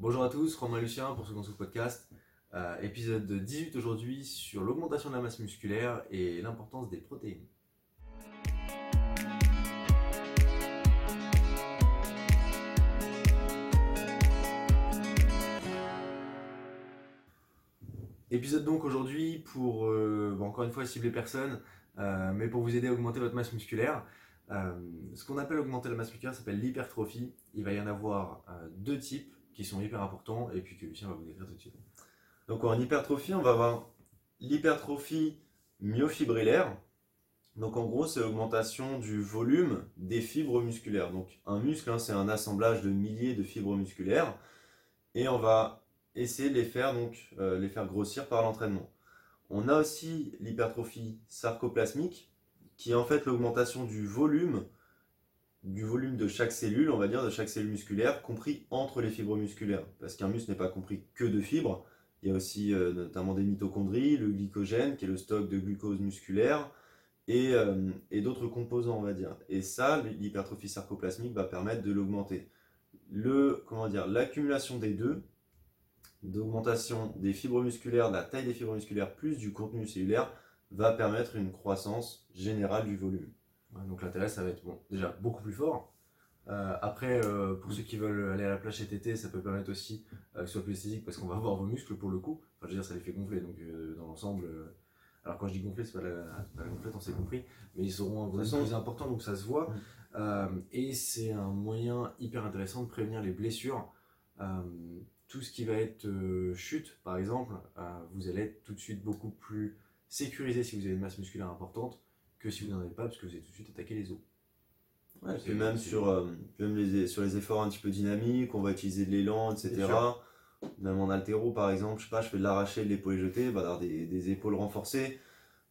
Bonjour à tous, Romain Lucien pour ce Second Podcast. Euh, épisode 18 aujourd'hui sur l'augmentation de la masse musculaire et l'importance des protéines. Épisode donc aujourd'hui pour, euh, encore une fois, cibler personne, euh, mais pour vous aider à augmenter votre masse musculaire. Ce qu'on appelle augmenter la masse musculaire s'appelle l'hypertrophie. Il va y en avoir deux types qui sont hyper importants et puis que Lucien va vous décrire tout de suite. Donc en hypertrophie, on va avoir l'hypertrophie myofibrillaire. Donc en gros, c'est l'augmentation du volume des fibres musculaires. Donc un muscle, hein, c'est un assemblage de milliers de fibres musculaires. Et on va essayer de les faire, donc, euh, les faire grossir par l'entraînement. On a aussi l'hypertrophie sarcoplasmique, qui est en fait l'augmentation du volume, du volume de chaque cellule, on va dire, de chaque cellule musculaire, compris entre les fibres musculaires. Parce qu'un muscle n'est pas compris que de fibres. Il y a aussi euh, notamment des mitochondries, le glycogène, qui est le stock de glucose musculaire, et, euh, et d'autres composants, on va dire. Et ça, l'hypertrophie sarcoplasmique va permettre de l'augmenter. Le, comment dire, l'accumulation des deux, d'augmentation des fibres musculaires, de la taille des fibres musculaires, plus du contenu cellulaire, va permettre une croissance générale du volume. Donc l'intérêt, ça va être bon, déjà beaucoup plus fort. Euh, après, euh, pour ceux qui veulent aller à la plage cet été, ça peut permettre aussi euh, que ce soit plus esthétique parce qu'on va voir vos muscles pour le coup. Enfin, je veux dire, ça les fait gonfler. Donc, dans l'ensemble, alors quand je dis gonfler, c'est pas la, pas la gonflette, on s'est compris, mais ils seront plus importants donc ça se voit. et c'est un moyen hyper intéressant de prévenir les blessures tout ce qui va être chute, par exemple, vous allez être tout de suite beaucoup plus sécurisé si vous avez une masse musculaire importante que si vous n'en avez pas, parce que vous allez tout de suite attaquer les os. Ouais, et même sur, euh, même les, sur les efforts un petit peu dynamiques, on va utiliser de l'élan, etc. Même en altéro, par exemple, je sais pas, je fais de l'arraché, de l'épaule jeté, bah, des, des, épaules renforcées.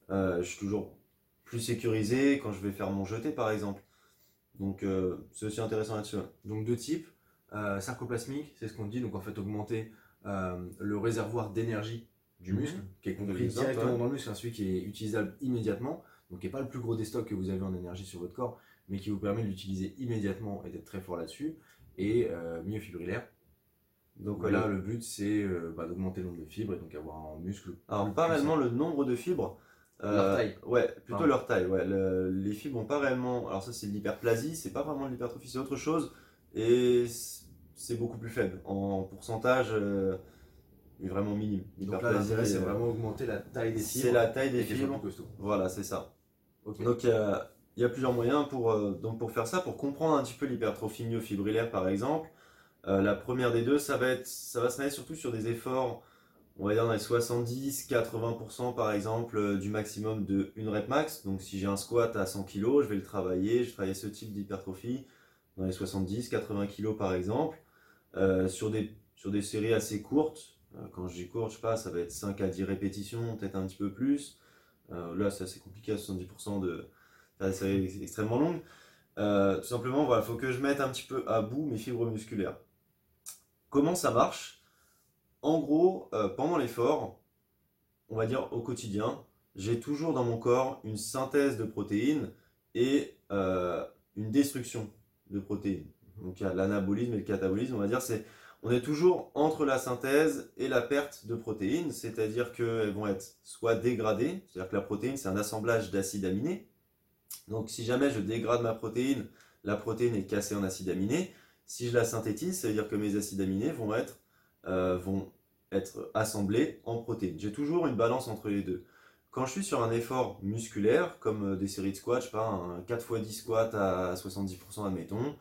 je suis toujours plus sécurisé quand je vais faire mon jeté, par exemple. Donc, c'est aussi intéressant là-dessus. Donc, deux types euh, sarcoplasmique, c'est ce qu'on dit, donc en fait augmenter euh, le réservoir d'énergie du mhm. muscle, qui est compris directement dans le muscle, hein, celui qui est utilisable immédiatement, donc qui n'est pas le plus gros des stocks que vous avez en énergie sur votre corps, mais qui vous permet de l'utiliser immédiatement et d'être très fort là-dessus, et euh, myofibrillaire. Donc là, le but c'est euh, bah, d'augmenter le nombre de fibres et donc avoir un muscle. Alors, pas réellement le nombre de fibres. leur taille. Ouais, plutôt leur taille. Ouais. les fibres ont pas réellement. Alors, ça, c'est de l'hyperplasie, c'est pas vraiment de l'hypertrophie, c'est autre chose. Et c'est beaucoup plus faible. En pourcentage, euh, est vraiment minime. Donc là, c'est vraiment augmenter la taille des fibres. C'est la taille des fibres. Voilà, c'est ça. Donc il y, a plusieurs moyens pour, euh, donc pour faire ça, pour comprendre un petit peu l'hypertrophie myofibrillaire par exemple. Euh, la première des deux, ça va, être, ça va se mettre surtout sur des efforts, on va dire dans les 70-80% par exemple du maximum de une rep max. Donc si j'ai un squat à 100 kg, je vais le travailler, je vais travailler ce type d'hypertrophie dans les 70-80 kg par exemple. Euh, sur, des, sur des séries assez courtes. Euh, quand je dis court, je sais pas, ça va être 5 à 10 répétitions, peut-être un petit peu plus. Euh, là, c'est assez compliqué à 70% de la série extrêmement longue. tout simplement, il voilà, faut que je mette un petit peu à bout mes fibres musculaires. Comment ça marche? En gros, pendant l'effort, on va dire au quotidien, j'ai toujours dans mon corps une synthèse de protéines et une destruction de protéines. Donc il y a l'anabolisme et le catabolisme, on va dire, c'est on est toujours entre la synthèse et la perte de protéines, c'est-à-dire qu'elles vont être soit dégradées, c'est-à-dire que la protéine c'est un assemblage d'acides aminés. Donc si jamais je dégrade ma protéine, la protéine est cassée en acides aminés. Si je la synthétise, ça veut dire que mes acides aminés vont être, euh, vont être assemblés en protéines. J'ai toujours une balance entre les deux. Quand je suis sur un effort musculaire, comme euh, des séries de squats, je sais pas, un 4x10 squat à 70% admettons,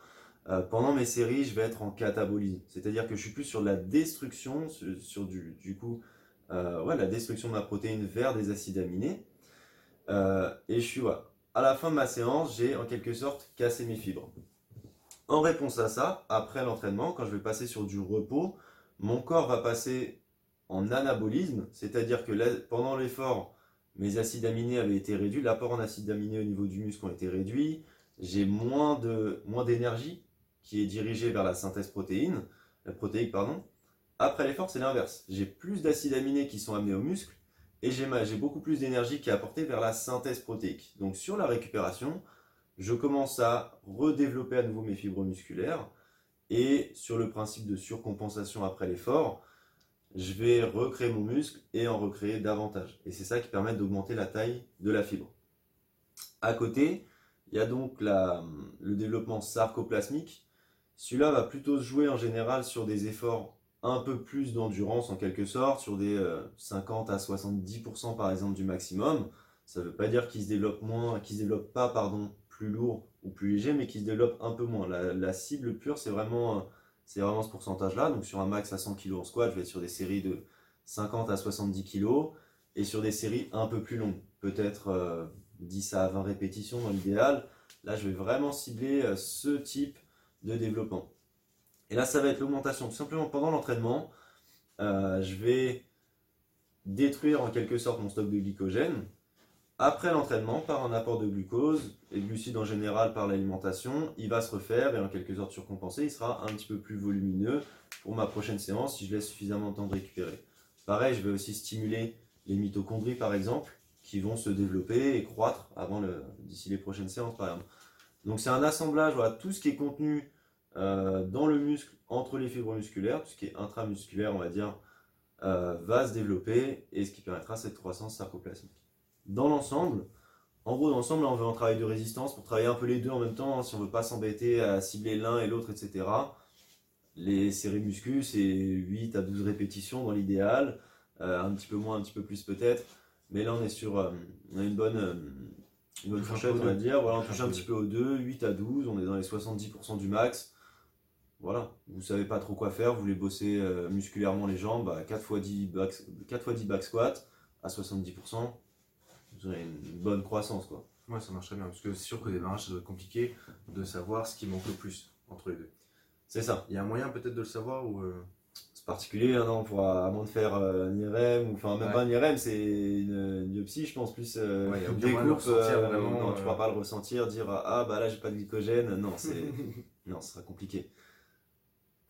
euh, pendant mes séries, je vais être en catabolisme. C'est-à-dire que je suis plus sur la destruction, sur, du, du, coup, euh, ouais, la destruction de ma protéine vers des acides aminés. Euh, et je suis, à la fin de ma séance, j'ai en quelque sorte cassé mes fibres. En réponse à ça, après l'entraînement, quand je vais passer sur du repos, mon corps va passer en anabolisme, c'est-à-dire que pendant l'effort, mes acides aminés avaient été réduits, l'apport en acides aminés au niveau du muscle a été réduit, j'ai moins de moins d'énergie qui est dirigé vers la synthèse protéine, la protéique, pardon. Après l'effort, c'est l'inverse. J'ai plus d'acides aminés qui sont amenés au muscle et j'ai beaucoup plus d'énergie qui est apportée vers la synthèse protéique. Donc sur la récupération, je commence à redévelopper à nouveau mes fibres musculaires Et sur le principe de surcompensation après l'effort, je vais recréer mon muscle et en recréer davantage. Et c'est ça qui permet d'augmenter la taille de la fibre. À côté, il y a donc le développement sarcoplasmique. Celui-là va plutôt se jouer en général sur des efforts un peu plus d'endurance en quelque sorte, sur des 50 euh, à 70% par exemple du maximum. Ça ne veut pas dire qu'il se développe moins, qu'il se développe pas pardon, plus lourd ou plus léger, mais qu'il se développe un peu moins. La, cible pure, c'est vraiment, c'est vraiment ce pourcentage-là. Donc sur un max à 100 kg en squat, je vais être sur des séries de 50 à 70 kg et sur des séries un peu plus longues, peut-être 10 euh, à 20 répétitions dans l'idéal. Là, je vais vraiment cibler euh, ce type de développement. Et là, ça va être l'augmentation tout simplement pendant l'entraînement. Euh, je vais détruire en quelque sorte mon stock de glycogène après l'entraînement par un apport de glucose et de glucides en général par l'alimentation. Il va se refaire et en quelque sorte surcompenser. Il sera un petit peu plus volumineux pour ma prochaine séance si je laisse suffisamment de temps de récupérer. Pareil, je vais aussi stimuler les mitochondries par exemple qui vont se développer et croître avant le, d'ici les prochaines séances par exemple. Donc c'est un assemblage, voilà, tout ce qui est contenu euh, dans le muscle, entre les fibres musculaires, tout ce qui est intramusculaire, on va dire, euh, va se développer et ce qui permettra cette croissance sarcoplasmique. Dans l'ensemble, en gros, dans l'ensemble, on veut un travail de résistance pour travailler un peu les deux en même temps, hein, si on ne veut pas s'embêter à cibler l'un et l'autre, etc. Les séries muscu, c'est 8 à 12 répétitions dans l'idéal, euh, un petit peu moins, un petit peu plus peut-être, mais là on est sur on a une bonne, une bonne fourchette, on va dire. Voilà, on touche un petit peu aux 2, 8 à 12, on est dans les 70% du max voilà, vous savez pas trop quoi faire, vous voulez bosser euh, musculairement les jambes, 4 x 10 back, 4 10 back squat à 70%, vous aurez une bonne croissance quoi. Ouais, ça marche très bien, parce que c'est sûr qu'au démarrage, ça doit être compliqué de savoir ce qui manque le plus entre les deux. C'est ça. Il y a un moyen peut-être de le savoir ou. Euh, c'est particulier, hein, non, pour, à moins de faire euh, un IRM, ou enfin même pas un IRM, c'est une, biopsie, je pense, plus euh, ouais, des coupes, vraiment, tu pourras pas le ressentir, dire ah bah là j'ai pas de glycogène, non, c'est non, ce sera compliqué.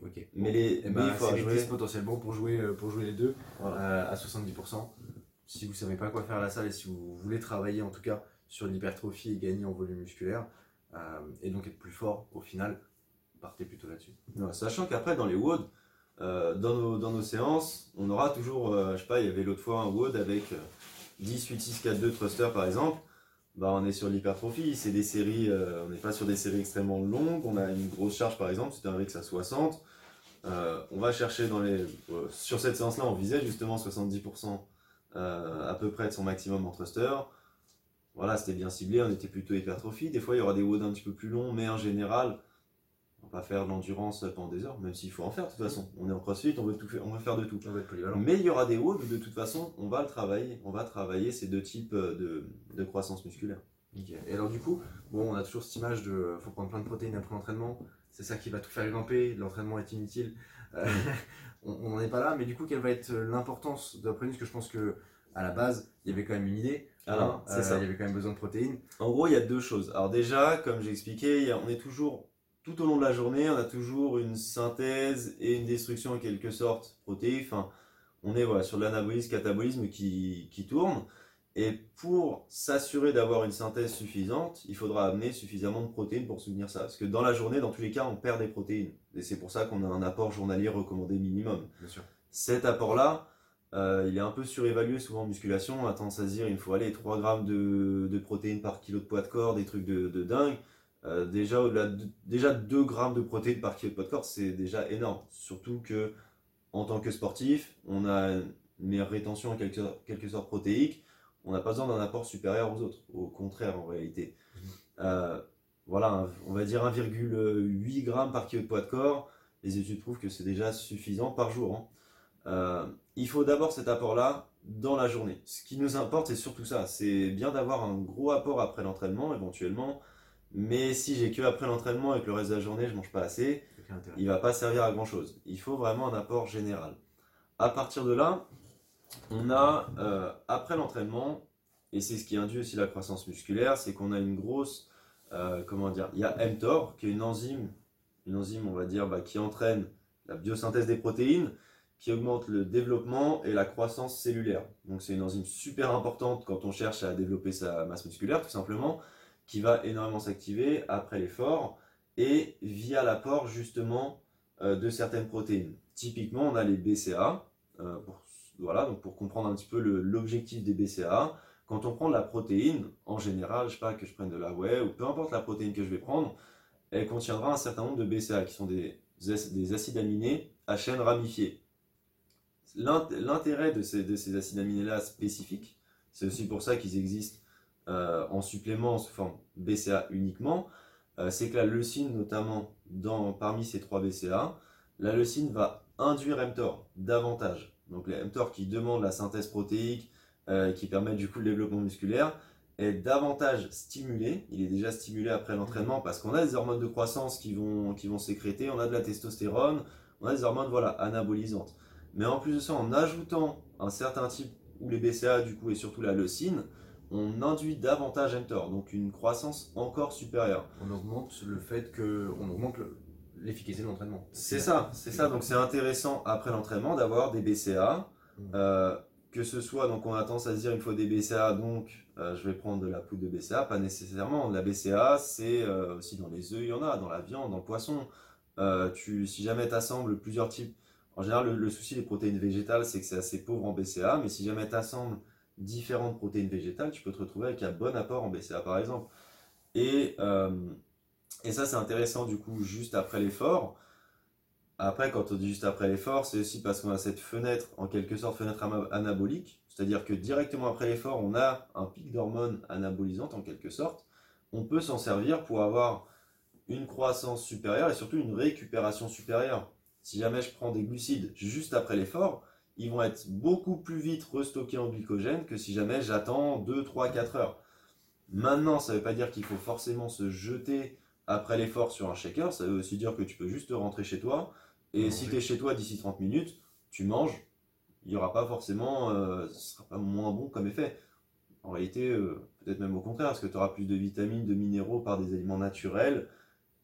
Ok. Mais les, eh ben, il jouer potentiellement pour jouer, euh, pour jouer les deux euh, à 70%. Si vous savez pas quoi faire à la salle et si vous voulez travailler en tout cas sur l'hypertrophie et gagner en volume musculaire euh, et donc être plus fort au final, partez plutôt là-dessus. sachant qu'après dans les WOD, dans, nos, dans nos séances, on aura toujours, je sais pas, il y avait l'autre fois un WOD avec 10, 8, 6, 4, 2 thruster par exemple. Bah, on est sur l'hypertrophie, c'est des séries, on n'est pas sur des séries extrêmement longues, on a une grosse charge par exemple, c'est un RX à 60, euh, on va chercher dans les. Euh, sur cette séance-là, on visait justement 70% euh, à peu près de son maximum en thruster. Voilà, c'était bien ciblé, on était plutôt hypertrophie. Des fois, il y aura des WOD un petit peu plus longs, mais en général, pas faire de l'endurance pendant des heures, même s'il faut en faire de toute façon. On est en crossfit, on veut, tout faire, on veut faire de tout. Mais il y aura des WOD de toute façon, on va le travailler. On va travailler ces deux types de, croissance musculaire. Et alors, du coup, bon, on a toujours cette image de faut prendre plein de protéines après l'entraînement c'est ça qui va tout faire grimper, l'entraînement est inutile. Euh, on n'en est pas là, mais du coup, quelle va être l'importance de la protéine? Parce que je pense que à la base, il y avait quand même une idée. Alors, hein, euh, Il y avait quand même besoin de protéines. En gros, il y a deux choses. Alors déjà, comme j'ai expliqué, on est toujours, tout au long de la journée, on a toujours une synthèse et une destruction en quelque sorte protéique. Enfin, on est voilà, sur l'anabolisme, catabolisme qui, qui tourne. Et pour s'assurer d'avoir une synthèse suffisante, il faudra amener suffisamment de protéines pour soutenir ça. Parce que dans la journée, dans tous les cas, on perd des protéines. Et c'est pour ça qu'on a un apport journalier recommandé minimum. Bien sûr. Cet apport-là, euh, il est un peu surévalué souvent en musculation. On a tendance à se dire il faut aller 3 grammes de, protéines par kilo de poids de corps, des trucs de, dingue. Euh, déjà, déjà 2 grammes de protéines par kilo de poids de corps, c'est déjà énorme. Surtout que en tant que sportif, on a une meilleure rétention en quelque, quelque sorte protéique on n'a pas besoin d'un apport supérieur aux autres. Au contraire, en réalité. Mhm. Euh, voilà, on va dire 1,8 g par kilo de poids de corps. Les études prouvent que c'est déjà suffisant par jour. Hein. Euh, il faut d'abord cet apport-là dans la journée. Ce qui nous importe, c'est surtout ça. C'est bien d'avoir un gros apport après l'entraînement, éventuellement. Mais si j'ai que après l'entraînement et que le reste de la journée, je mange pas assez, il va pas servir à grand chose. Il faut vraiment un apport général. À partir de là, on a, euh, après l'entraînement, et c'est ce qui induit aussi la croissance musculaire, c'est qu'on a une grosse, euh, comment dire, il y a mTOR, qui est une enzyme, une enzyme, on va dire, bah, qui entraîne la biosynthèse des protéines, qui augmente le développement et la croissance cellulaire. Donc c'est une enzyme super importante quand on cherche à développer sa masse musculaire, tout simplement, qui va énormément s'activer après l'effort et via l'apport justement de certaines protéines. Typiquement, on a les BCA, pour, voilà, donc pour comprendre un petit peu l'objectif des BCA. Quand on prend de la protéine, en général, je sais pas que je prenne de la whey ou peu importe la protéine que je vais prendre, elle contiendra un certain nombre de BCA qui sont des, des acides aminés à chaîne ramifiée. L'intérêt de ces, de ces acides aminés-là spécifiques, c'est aussi pour ça qu'ils existent euh, en supplément sous forme BCA uniquement, euh, c'est que la leucine, notamment dans, parmi ces trois BCA, la leucine va induire mTOR davantage. Donc les mTOR qui demandent la synthèse protéique, euh, qui permet du coup le développement musculaire, est davantage stimulé. Il est déjà stimulé après l'entraînement parce qu'on a des hormones de croissance qui vont, qui vont sécréter, on a de la testostérone, on a des hormones voilà, anabolisantes. Mais en plus de ça, en ajoutant un certain type, ou les BCA du coup et surtout la leucine, on induit davantage mTOR, donc une croissance encore supérieure. On augmente le fait que, on augmente l'efficacité de l'entraînement. C'est ça, c'est ça. Donc c'est intéressant après l'entraînement d'avoir des BCA. Mmh. Euh, que ce soit, donc on a tendance à se dire il faut des BCA, donc euh, je vais prendre de la poudre de BCA, pas nécessairement. La BCA, c'est euh, aussi dans les œufs, il y en a, dans la viande, dans le poisson. Euh, tu, si jamais tu assembles plusieurs types, en général, le, souci des protéines végétales, c'est que c'est assez pauvre en BCA, mais si jamais tu assembles différentes protéines végétales, tu peux te retrouver avec un bon apport en BCA par exemple. Et, et ça, c'est intéressant du coup, juste après l'effort. Après, quand on dit juste après l'effort, c'est aussi parce qu'on a cette fenêtre, en quelque sorte, fenêtre anabolique. C'est-à-dire que directement après l'effort, on a un pic d'hormones anabolisantes, en quelque sorte. On peut s'en servir pour avoir une croissance supérieure et surtout une récupération supérieure. Si jamais je prends des glucides juste après l'effort, ils vont être beaucoup plus vite restockés en glycogène que si jamais j'attends 2, 3, 4 heures. Maintenant, ça ne veut pas dire qu'il faut forcément se jeter après l'effort sur un shaker, ça veut aussi dire que tu peux juste rentrer chez toi, et si tu es chez toi d'ici 30 minutes, tu manges, il n'y aura pas forcément, euh, ce sera pas moins bon comme effet. En réalité, euh, peut-être même au contraire, parce que tu auras plus de vitamines, de minéraux par des aliments naturels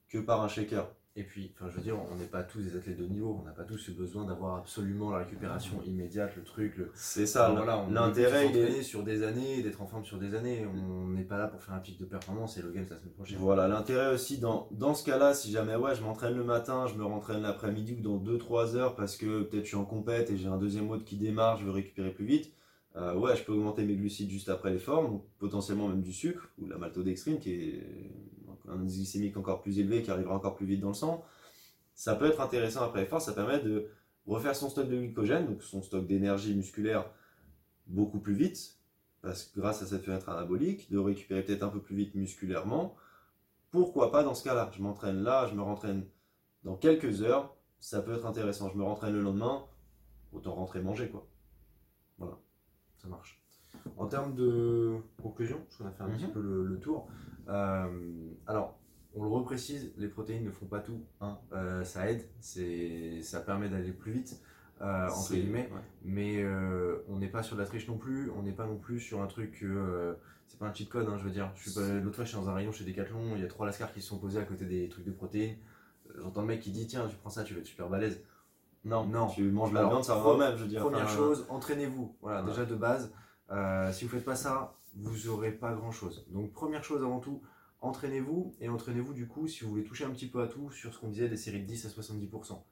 que par un shaker. Et puis, enfin, je veux dire, on n'est pas tous des athlètes de niveau, on n'a pas tous ce besoin d'avoir absolument la récupération immédiate, le truc. Le... C'est ça, voilà, l'intérêt il est sur des années, d'être en forme sur des années. On n'est pas là pour faire un pic de performance et le game la semaine prochaine. Voilà, l'intérêt aussi dans, dans ce cas-là, si jamais ouais, je m'entraîne le matin, je me rentraîne l'après-midi ou dans 2-3 heures parce que peut-être je suis en compète et j'ai un deuxième mode qui démarre, je veux récupérer plus vite. Euh, ouais, je peux augmenter mes glucides juste après l'effort, donc potentiellement même du sucre ou la maltodextrine qui est un indice glycémique encore plus élevé qui arrivera encore plus vite dans le sang ça peut être intéressant après l'effort, ça permet de refaire son stock de glycogène, donc son stock d'énergie musculaire beaucoup plus vite, parce que grâce à cette fenêtre anabolique, de récupérer peut-être un peu plus vite musculairement. Pourquoi pas dans ce cas-là? Je m'entraîne là, je me rentraîne dans quelques heures, ça peut être intéressant. Je me rentraîne le lendemain, autant rentrer manger quoi. Voilà, ça marche. En termes de conclusion, parce qu'on a fait un petit mhm. peu le, tour. Euh, alors, on le reprécise, les protéines ne font pas tout. Hein. Euh, ça aide, ça permet d'aller plus vite, euh, entre guillemets. Mais euh, on n'est pas sur de la triche non plus. On n'est pas non plus sur un truc c'est pas un cheat code. Hein, je veux dire, l'autre fois, je suis dans un rayon chez Decathlon. Il y a trois lascars qui se sont posés à côté des trucs de protéines. J'entends le mec qui dit tiens, tu prends ça, tu vas être super balèze. Non, non. Tu manges la viande, ça va même. Je veux dire. Première chose, entraînez-vous. Voilà, déjà de base. Si vous faites pas ça, vous aurez pas grand chose. Donc première chose avant tout, entraînez-vous et entraînez-vous du coup si vous voulez toucher un petit peu à tout sur ce qu'on disait des séries de 10 à 70%.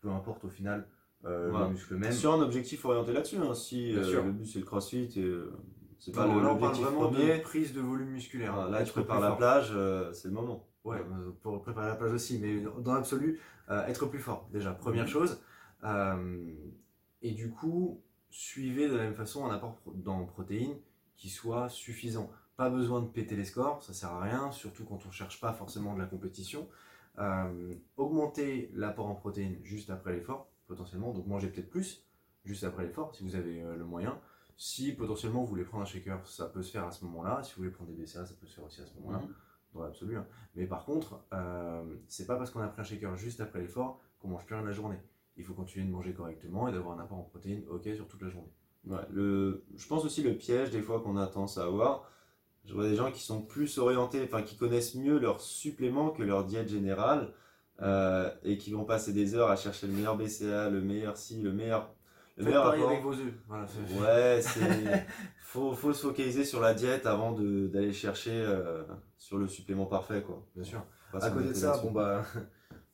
Peu importe au final euh, le muscle même. Sur un objectif orienté là-dessus, hein, si euh, le but c'est le crossfit et euh, c'est pas l'objectif premier. De prise de volume musculaire. là tu prépares la plage, c'est le moment. Ouais, pour préparer la plage aussi, mais dans l'absolu, être plus fort déjà, première mhm. chose. et du coup, suivez de la même façon un apport dans protéines qui soit suffisant. Pas besoin de péter les scores, ça sert à rien, surtout quand on cherche pas forcément de la compétition. Euh, augmenter l'apport en protéines juste après l'effort, potentiellement, donc manger peut-être plus juste après l'effort si vous avez euh, le moyen. Si potentiellement vous voulez prendre un shaker, ça peut se faire à ce moment-là. Si vous voulez prendre des BCA, ça peut se faire aussi à ce moment-là, mhm. dans l'absolu. Hein. Mais par contre, euh, c'est pas parce qu'on a pris un shaker juste après l'effort qu'on mange plus rien la journée. Il faut continuer de manger correctement et d'avoir un apport en protéines ok sur toute la journée. le, je pense aussi le piège des fois qu'on a tendance à avoir, je vois des gens qui sont plus orientés, enfin qui connaissent mieux leurs suppléments que leur diète générale euh, et qui vont passer des heures à chercher le meilleur BCA, le meilleur ci, le meilleur. Le meilleur avec vos œufs. ouais, c'est. faut, faut se focaliser sur la diète avant d'aller chercher euh, sur le supplément parfait, quoi. Bien sûr. À côté de ça, bon bah.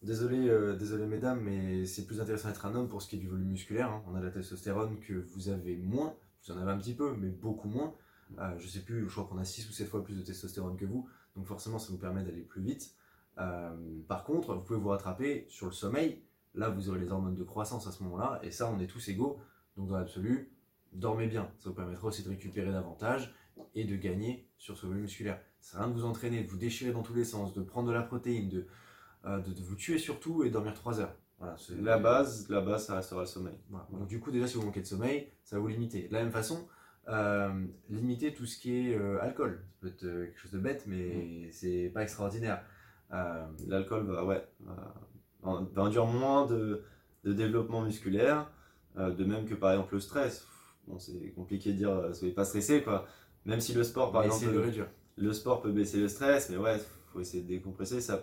Désolé, euh, désolé mesdames, mais c'est plus intéressant d'être un homme pour ce qui est du volume musculaire. hein. On a la testostérone que vous avez moins, vous en avez un petit peu, mais beaucoup moins. Euh, je sais plus, je crois qu'on a 6 ou 7 fois plus de testostérone que vous, donc forcément ça vous permet d'aller plus vite. Euh, par contre, vous pouvez vous rattraper sur le sommeil. Là, vous aurez les hormones de croissance à ce moment-là, et ça, on est tous égaux. Donc dans l'absolu, dormez bien. Ça vous permettra aussi de récupérer davantage et de gagner sur ce volume musculaire. À rien de vous entraîner, de vous déchirer dans tous les sens, de prendre de la protéine, de, de, de vous tuer surtout et dormir 3 heures. Voilà, La base, la base, ça restera le sommeil. voilà. Donc du coup, déjà, si vous manquez de sommeil, ça va vous limiter. De la même façon, euh, limiter tout ce qui est euh, alcool. Ça peut être euh, quelque chose de bête, mais c'est pas extraordinaire. Euh, L'alcool va, ouais, va, va induire moins de, de développement musculaire, euh, de même que par exemple le stress. Bon, c'est compliqué de dire euh, soyez pas stressé quoi. Même si le sport, par mais exemple, le le sport peut baisser le stress, mais ouais, faut essayer de décompresser. Ça,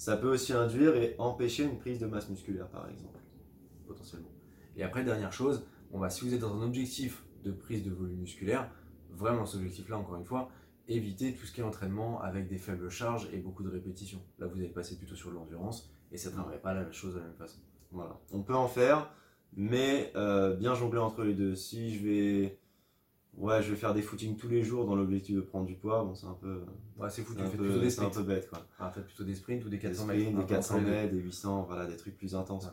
ça peut aussi induire et empêcher une prise de masse musculaire, par exemple. potentiellement. Et après, dernière chose, on va, si vous êtes dans un objectif de prise de volume musculaire, vraiment cet objectif-là, encore une fois, évitez tout ce qui est entraînement avec des faibles charges et beaucoup de répétitions. Là, vous allez passer plutôt sur l'endurance et ça ne travaillerait pas la chose de la même façon. Voilà. On peut en faire, mais euh, bien jongler entre les deux. Si je vais, ouais, je vais faire des footings tous les jours dans l'objectif de prendre du poids, bon, c'est un peu, Ouais, c'est fou, tu fais peu, plutôt des c'est un sprints. peu bête quoi. Ah, faites plutôt des sprints ou des Des 400 sprints, mètres. des Un peu 400 entre les deux. mètres, des 800, voilà, des trucs plus intenses.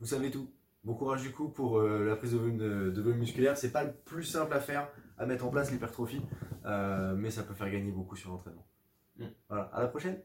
Vous savez tout. Bon courage du coup pour euh, la prise de volume, de, de volume musculaire. C'est pas le plus simple à faire, à mettre en place l'hypertrophie, euh, mais ça peut faire gagner beaucoup sur l'entraînement. Mm. Voilà, à la prochaine.